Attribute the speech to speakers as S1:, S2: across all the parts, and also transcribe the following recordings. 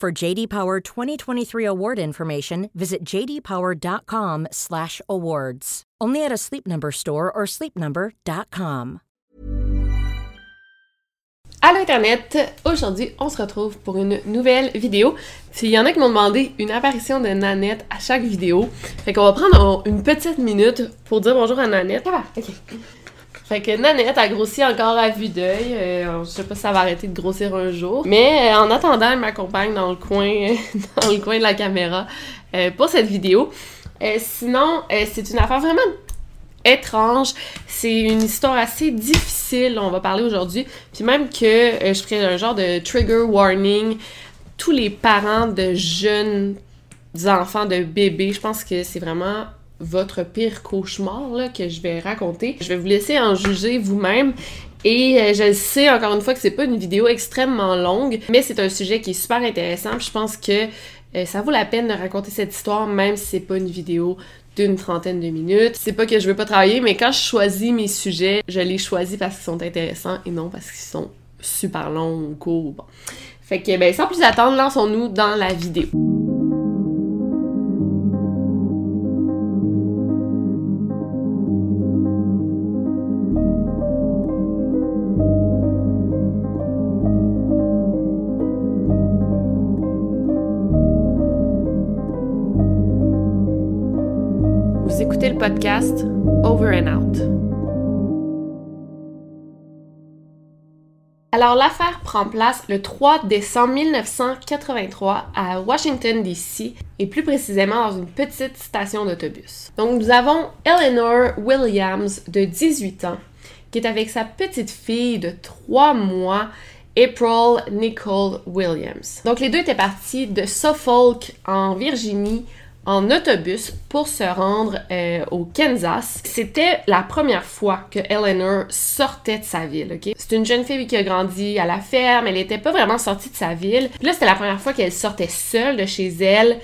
S1: For JD Power 2023 award information, visit jdpower.com/awards. Only at a Sleep Number store or sleepnumber.com.
S2: Allô Internet! Aujourd'hui, on se retrouve pour une nouvelle vidéo. S'il y en a qui m'ont demandé une apparition de Nanette à chaque vidéo, fait qu'on va prendre une petite minute pour dire bonjour à Nanette. Ah, ok. Fait que Nanette a grossi encore à vue d'œil. Euh, je sais pas si ça va arrêter de grossir un jour. Mais euh, en attendant, elle m'accompagne dans le coin, dans le coin de la caméra euh, pour cette vidéo. sinon, c'est une affaire vraiment étrange. C'est une histoire assez difficile, on va parler aujourd'hui. Puis même que je ferai un genre de trigger warning. Tous les parents de jeunes enfants, de bébés, je pense que c'est vraiment votre pire cauchemar que je vais raconter. Je vais vous laisser en juger vous-même. Et euh, je sais encore une fois que c'est pas une vidéo extrêmement longue, mais c'est un sujet qui est super intéressant. je pense que euh, ça vaut la peine de raconter cette histoire, même si c'est pas une vidéo d'une trentaine de minutes. C'est pas que je veux pas travailler, mais quand je choisis mes sujets, je les choisis parce qu'ils sont intéressants et non parce qu'ils sont super longs ou courts. Bon. Fait que, ben, sans plus attendre, lançons-nous dans la vidéo. Over and Out. Alors l'affaire prend place le 3 décembre 1983 à Washington DC et plus précisément dans une petite station d'autobus. Donc nous avons Eleanor Williams de 18 ans qui est avec sa petite fille de 3 mois April Nicole Williams. Donc les deux étaient partis de Suffolk en Virginie en autobus pour se rendre euh, au Kansas. C'était la première fois que Eleanor sortait de sa ville? C'est une jeune fille qui a grandi à la ferme, elle n'était pas vraiment sortie de sa ville. Là, c'était la première fois qu'elle sortait seule de chez elle,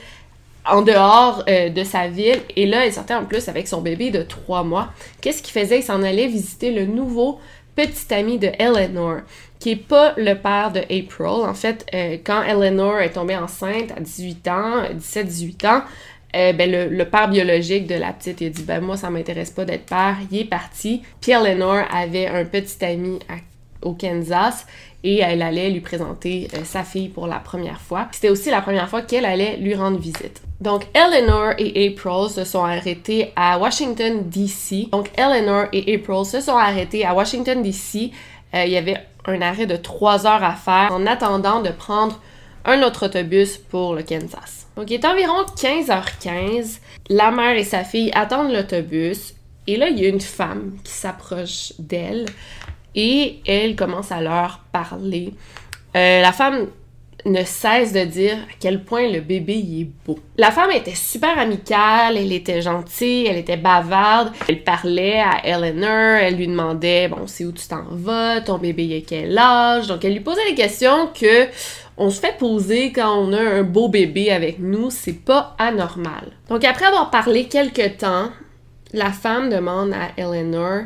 S2: en dehors euh, de sa ville. Et là, elle sortait en plus avec son bébé de trois mois. Qu'est-ce qu'il faisait? Il s'en allait visiter le nouveau petit ami de Eleanor, qui est pas le père de April. En fait, euh, quand Eleanor est tombée enceinte à 18 ans, 17-18 ans, euh, ben le, père biologique de la petite il a dit ben moi ça m'intéresse pas d'être père, il est parti. Puis Eleanor avait un petit ami au Kansas et elle allait lui présenter euh, sa fille pour la première fois. C'était aussi la première fois qu'elle allait lui rendre visite. Donc, Eleanor et April se sont arrêtés à Washington, D.C. Donc, Eleanor et April se sont arrêtés à Washington, D.C. Il y avait un arrêt de trois heures à faire en attendant de prendre un autre autobus pour le Kansas. Donc, il est environ 15h15. La mère et sa fille attendent l'autobus. Et là, il y a une femme qui s'approche d'elle et elle commence à leur parler. Euh, la femme ne cesse de dire à quel point le bébé est beau. La femme était super amicale, elle était gentille, elle était bavarde, elle parlait à Eleanor, elle lui demandait bon c'est où tu t'en vas, ton bébé y a quel âge, donc elle lui posait des questions que on se fait poser quand on a un beau bébé avec nous, c'est pas anormal. Donc après avoir parlé quelques temps, la femme demande à Eleanor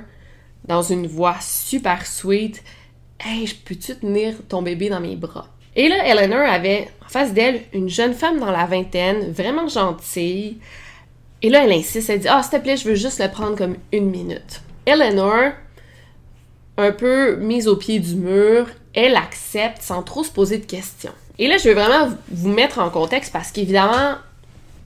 S2: dans une voix super sweet Hey, peux-tu tenir ton bébé dans mes bras? Et là, Eleanor avait en face d'elle une jeune femme dans la vingtaine, vraiment gentille. Et là, elle insiste, elle dit Ah, s'il te plaît, je veux juste le prendre comme une minute. Eleanor, un peu mise au pied du mur, elle accepte sans trop se poser de questions. Et là, je veux vraiment vous mettre en contexte parce qu'évidemment,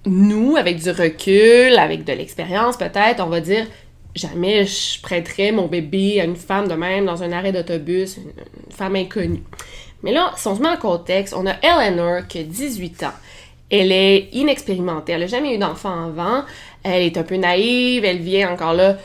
S2: nous, avec du recul, avec de l'expérience peut-être, on va dire jamais je prêterais mon bébé à une femme de même dans un arrêt d'autobus, une, femme inconnue. Mais là, si on se met en contexte, on a Eleanor qui a 18 ans. Elle est inexpérimentée, elle n'a jamais eu d'enfant avant, elle est un peu naïve, elle vient encore là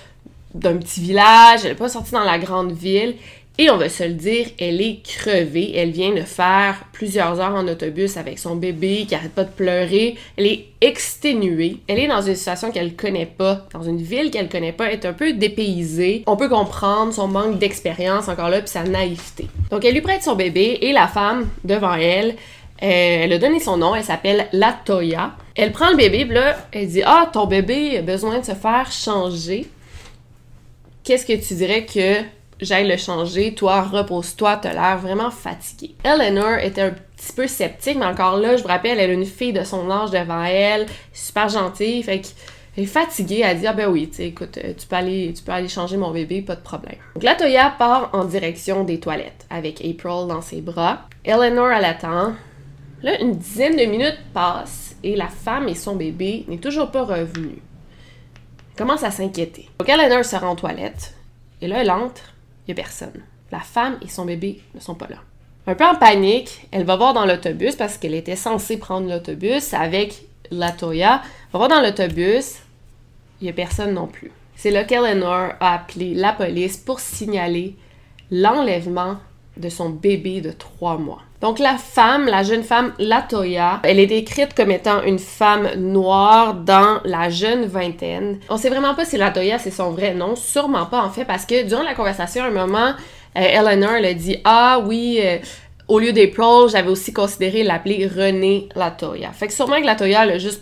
S2: d'un petit village, elle n'est pas sortie dans la grande ville. Et on va se le dire, elle est crevée. Elle vient de faire plusieurs heures en autobus avec son bébé qui arrête pas de pleurer. Elle est exténuée. Elle est dans une situation qu'elle connaît pas, dans une ville qu'elle connaît pas, elle est un peu dépaysée. On peut comprendre son manque d'expérience encore là puis sa naïveté. Donc elle lui prête son bébé et la femme devant elle euh, elle a donné son nom, elle s'appelle Latoya. Elle prend le bébé, là, elle dit Ah, ton bébé a besoin de se faire changer. Qu'est-ce que tu dirais que j'aille le changer, toi, repose-toi, t'as l'air vraiment fatigué. Eleanor était un petit peu sceptique, mais encore là, je vous rappelle, elle a une fille de son âge devant elle, super gentille, fait qu'elle est fatiguée, elle dit Ah ben oui, écoute, euh, tu peux, aller, changer mon bébé, pas de problème. Donc la Toya part en direction des toilettes, avec April dans ses bras. Eleanor, elle attend. Là, une dizaine de minutes passent, et la femme et son bébé n'est toujours pas revenu. Elle commence à s'inquiéter. Donc Eleanor se rend aux toilettes, et là, elle entre, il n'y a personne. La femme et son bébé ne sont pas là. Un peu en panique, elle va voir dans l'autobus parce qu'elle était censée prendre l'autobus avec Latoya. Elle va voir dans l'autobus, il n'y a personne non plus. C'est là qu'Eleanor a appelé la police pour signaler l'enlèvement de son bébé de trois mois. Donc la femme, la jeune femme Latoya, elle est décrite comme étant une femme noire dans la jeune vingtaine. On sait vraiment pas si Latoya c'est son vrai nom, sûrement pas en fait, parce que durant la conversation, à un moment, euh, Eleanor dit ah oui. Euh, au lieu d'April, j'avais aussi considéré l'appeler René Latoya. Fait que sûrement que Latoya elle a juste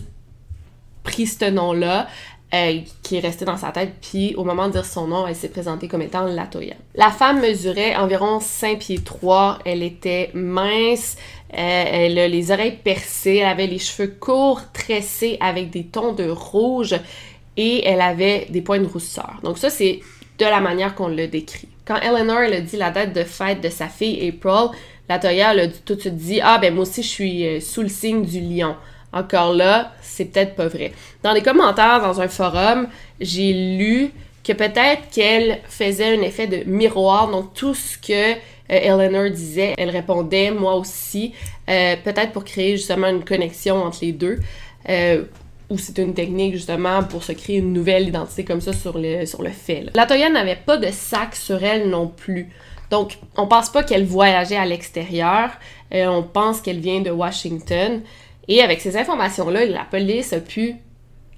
S2: pris ce nom-là. Euh, qui est resté dans sa tête, puis au moment de dire son nom, elle s'est présentée comme étant Latoya. La femme mesurait environ 5 pieds 3, elle était mince, euh, elle a les oreilles percées, elle avait les cheveux courts, tressés avec des tons de rouge, et elle avait des points de rousseur. Donc ça, c'est de la manière qu'on le décrit. Quand Eleanor elle a dit la date de fête de sa fille April, Latoya elle a tout de suite dit « Ah, ben moi aussi, je suis euh, sous le signe du lion ». Encore là, c'est peut-être pas vrai. Dans les commentaires dans un forum, j'ai lu que peut-être qu'elle faisait un effet de miroir, donc tout ce que euh, Eleanor disait, elle répondait moi aussi, euh, peut-être pour créer justement une connexion entre les deux, euh, ou c'est une technique justement pour se créer une nouvelle identité comme ça sur le, sur. La Toya n'avait pas de sac sur elle non plus. Donc, on pense pas qu'elle voyageait à l'extérieur, on pense qu'elle vient de Washington. Et avec ces informations-là, la police a pu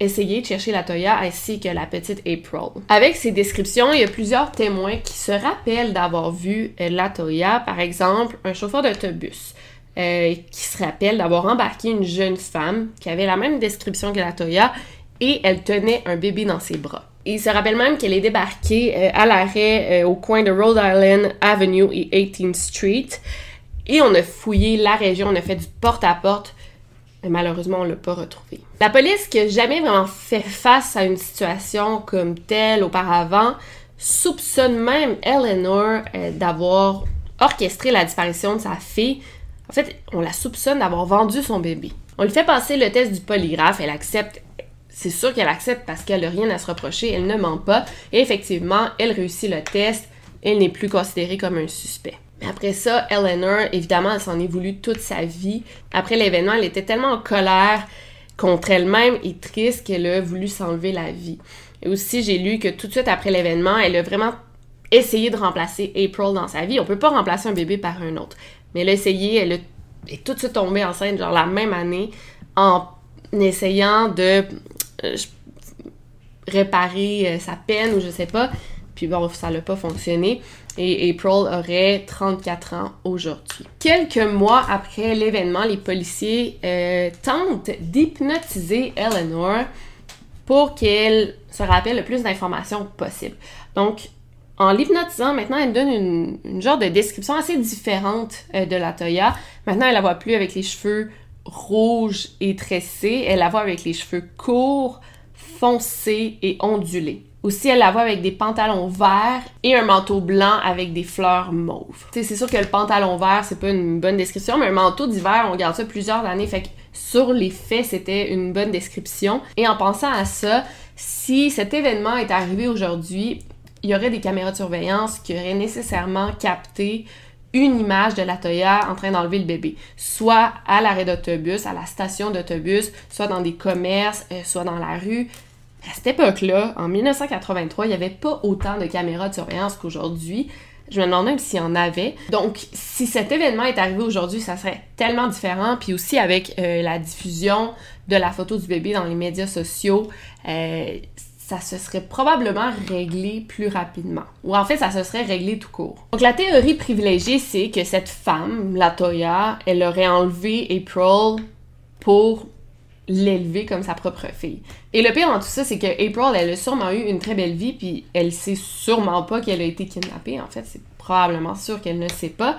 S2: essayer de chercher la Toya ainsi que la petite April. Avec ces descriptions, il y a plusieurs témoins qui se rappellent d'avoir vu euh, la Toya, par exemple un chauffeur d'autobus. Euh, qui se rappelle d'avoir embarqué une jeune femme qui avait la même description que la Toya et elle tenait un bébé dans ses bras. il se rappelle même qu'elle est débarquée euh, à l'arrêt au coin de Rhode Island Avenue et 18th Street et on a fouillé la région, on a fait du porte-à-porte mais malheureusement, on l'a pas retrouvé. La police qui a jamais vraiment fait face à une situation comme telle auparavant soupçonne même Eleanor euh, d'avoir orchestré la disparition de sa fille. En fait, on la soupçonne d'avoir vendu son bébé. On lui fait passer le test du polygraphe, elle accepte. C'est sûr qu'elle accepte parce qu'elle n'a rien à se reprocher, elle ne ment pas. Et effectivement, elle réussit le test, elle n'est plus considérée comme un suspect. Mais après ça, Eleanor, évidemment, elle s'en est voulu toute sa vie. Après l'événement, elle était tellement en colère contre elle-même et triste qu'elle a voulu s'enlever la vie. Et aussi, j'ai lu que tout de suite après l'événement, elle a vraiment essayé de remplacer April dans sa vie. On peut pas remplacer un bébé par un autre. Mais elle a essayé, elle est tout de suite tombée enceinte, genre la même année, en essayant de euh, réparer euh, sa peine ou je sais pas. Puis bon, ça n'a pas fonctionné. Et April aurait 34 ans aujourd'hui. Quelques mois après l'événement, les policiers euh, tentent d'hypnotiser Eleanor pour qu'elle se rappelle le plus d'informations possible. Donc, en l'hypnotisant, maintenant, elle donne une, genre de description assez différente euh, de la Toya. Maintenant, elle la voit plus avec les cheveux rouges et tressés. Elle la voit avec les cheveux courts, foncés et ondulés. Aussi, elle la voit avec des pantalons verts et un manteau blanc avec des fleurs mauves. c'est sûr que le pantalon vert, c'est pas une bonne description, mais un manteau d'hiver, on garde ça plusieurs années. Fait que sur les faits, c'était une bonne description. Et en pensant à ça, si cet événement est arrivé aujourd'hui, il y aurait des caméras de surveillance qui auraient nécessairement capté une image de la Toya en train d'enlever le bébé, soit à l'arrêt d'autobus, à la station d'autobus, soit dans des commerces, euh, soit dans la rue. À cette époque-là, en 1983, il n'y avait pas autant de caméras de surveillance qu'aujourd'hui. Je me demandais même s'il y en avait. Donc, si cet événement est arrivé aujourd'hui, ça serait tellement différent. Puis aussi avec euh, la diffusion de la photo du bébé dans les médias sociaux, euh, ça se serait probablement réglé plus rapidement. Ou en fait, ça se serait réglé tout court. Donc la théorie privilégiée, c'est que cette femme, la Toya, elle aurait enlevé April pour l'élever comme sa propre fille. Et le pire dans tout ça, c'est que April, elle a sûrement eu une très belle vie, puis elle sait sûrement pas qu'elle a été kidnappée. En fait, c'est probablement sûr qu'elle ne sait pas.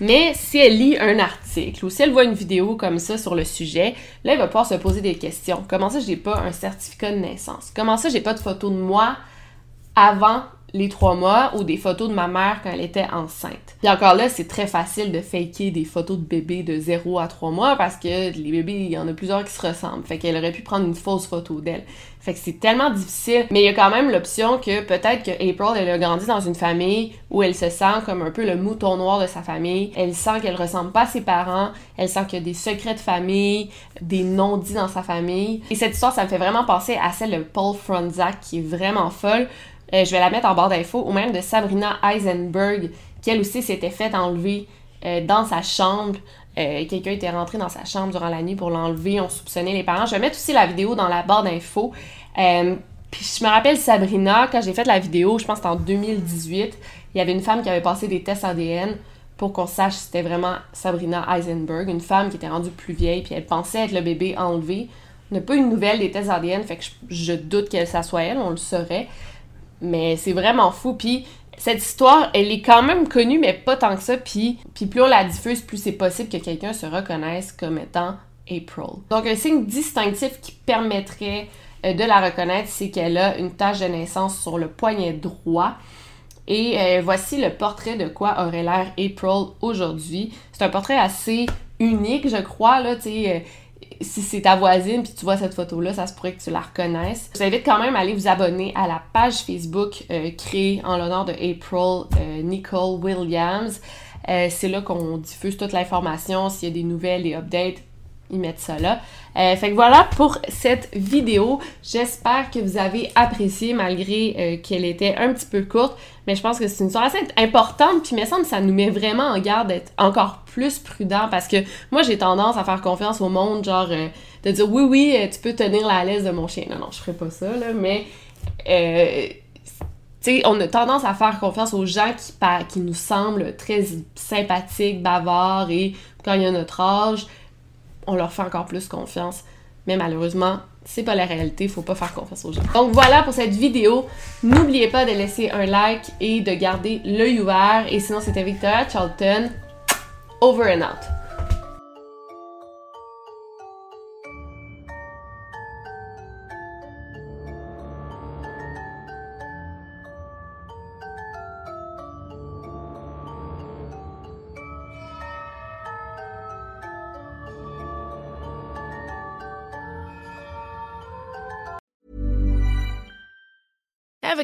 S2: Mais si elle lit un article ou si elle voit une vidéo comme ça sur le sujet, là, elle va pouvoir se poser des questions. Comment ça, j'ai pas un certificat de naissance? Comment ça, j'ai pas de photo de moi avant les trois mois ou des photos de ma mère quand elle était enceinte. Puis encore là, c'est très facile de faker des photos de bébés de 0 à 3 mois parce que les bébés, il y en a plusieurs qui se ressemblent. Fait qu'elle aurait pu prendre une fausse photo d'elle. Fait que c'est tellement difficile. Mais il y a quand même l'option que peut-être que April, elle a grandi dans une famille où elle se sent comme un peu le mouton noir de sa famille. Elle sent qu'elle ressemble pas à ses parents. Elle sent qu'il y a des secrets de famille, des non-dits dans sa famille. Et cette histoire, ça me fait vraiment penser à celle de Paul Fronzak qui est vraiment folle euh, je vais la mettre en barre d'infos, ou même de Sabrina Eisenberg, qui elle aussi s'était fait enlever euh, dans sa chambre. Euh, quelqu'un était rentré dans sa chambre durant la nuit pour l'enlever, on soupçonnait les parents. Je vais mettre aussi la vidéo dans la barre d'infos. puis je me rappelle Sabrina, quand j'ai fait la vidéo, je pense que c'était en 2018, il y avait une femme qui avait passé des tests ADN pour qu'on sache si c'était vraiment Sabrina Eisenberg, une femme qui était rendue plus vieille, puis elle pensait être le bébé enlevé. On n'a pas eu de nouvelle des tests ADN, fait que je, je doute que ça soit elle, on le saurait. Mais c'est vraiment fou. Puis cette histoire, elle est quand même connue, mais pas tant que ça. Puis, puis plus on la diffuse, plus c'est possible que quelqu'un se reconnaisse comme étant April. Donc un signe distinctif qui permettrait euh, de la reconnaître, c'est qu'elle a une tache de naissance sur le poignet droit. Et euh, voici le portrait de quoi aurait l'air April aujourd'hui. C'est un portrait assez unique, je crois. Là, euh, si c'est ta voisine puis tu vois cette photo-là, ça se pourrait que tu la reconnaisses. Je vous invite quand même à aller vous abonner à la page Facebook euh, créée en l'honneur de April euh, Nicole Williams. Euh, c'est là qu'on diffuse toute l'information, s'il y a des nouvelles, des updates, ils mettent ça là. Euh, fait que voilà pour cette vidéo. J'espère que vous avez apprécié malgré euh, qu'elle était un petit peu courte. Mais je pense que c'est une histoire assez importante. Puis il me semble que ça nous met vraiment en garde d'être encore plus prudent parce que moi j'ai tendance à faire confiance au monde, genre euh, de dire oui, oui, tu peux tenir la laisse de mon chien. Non, non, je ferai pas ça, là, mais. tu sais, on a tendance à faire confiance aux gens qui, qui nous semblent très sympathiques, bavards et quand il y a notre âge, on leur fait encore plus confiance. Mais malheureusement, c'est pas la réalité, faut pas faire confiance aux gens. Donc voilà pour cette vidéo. N'oubliez pas de laisser un like et de garder l'œil ouvert. Et sinon, c'était Victoria Charlton. Over and out.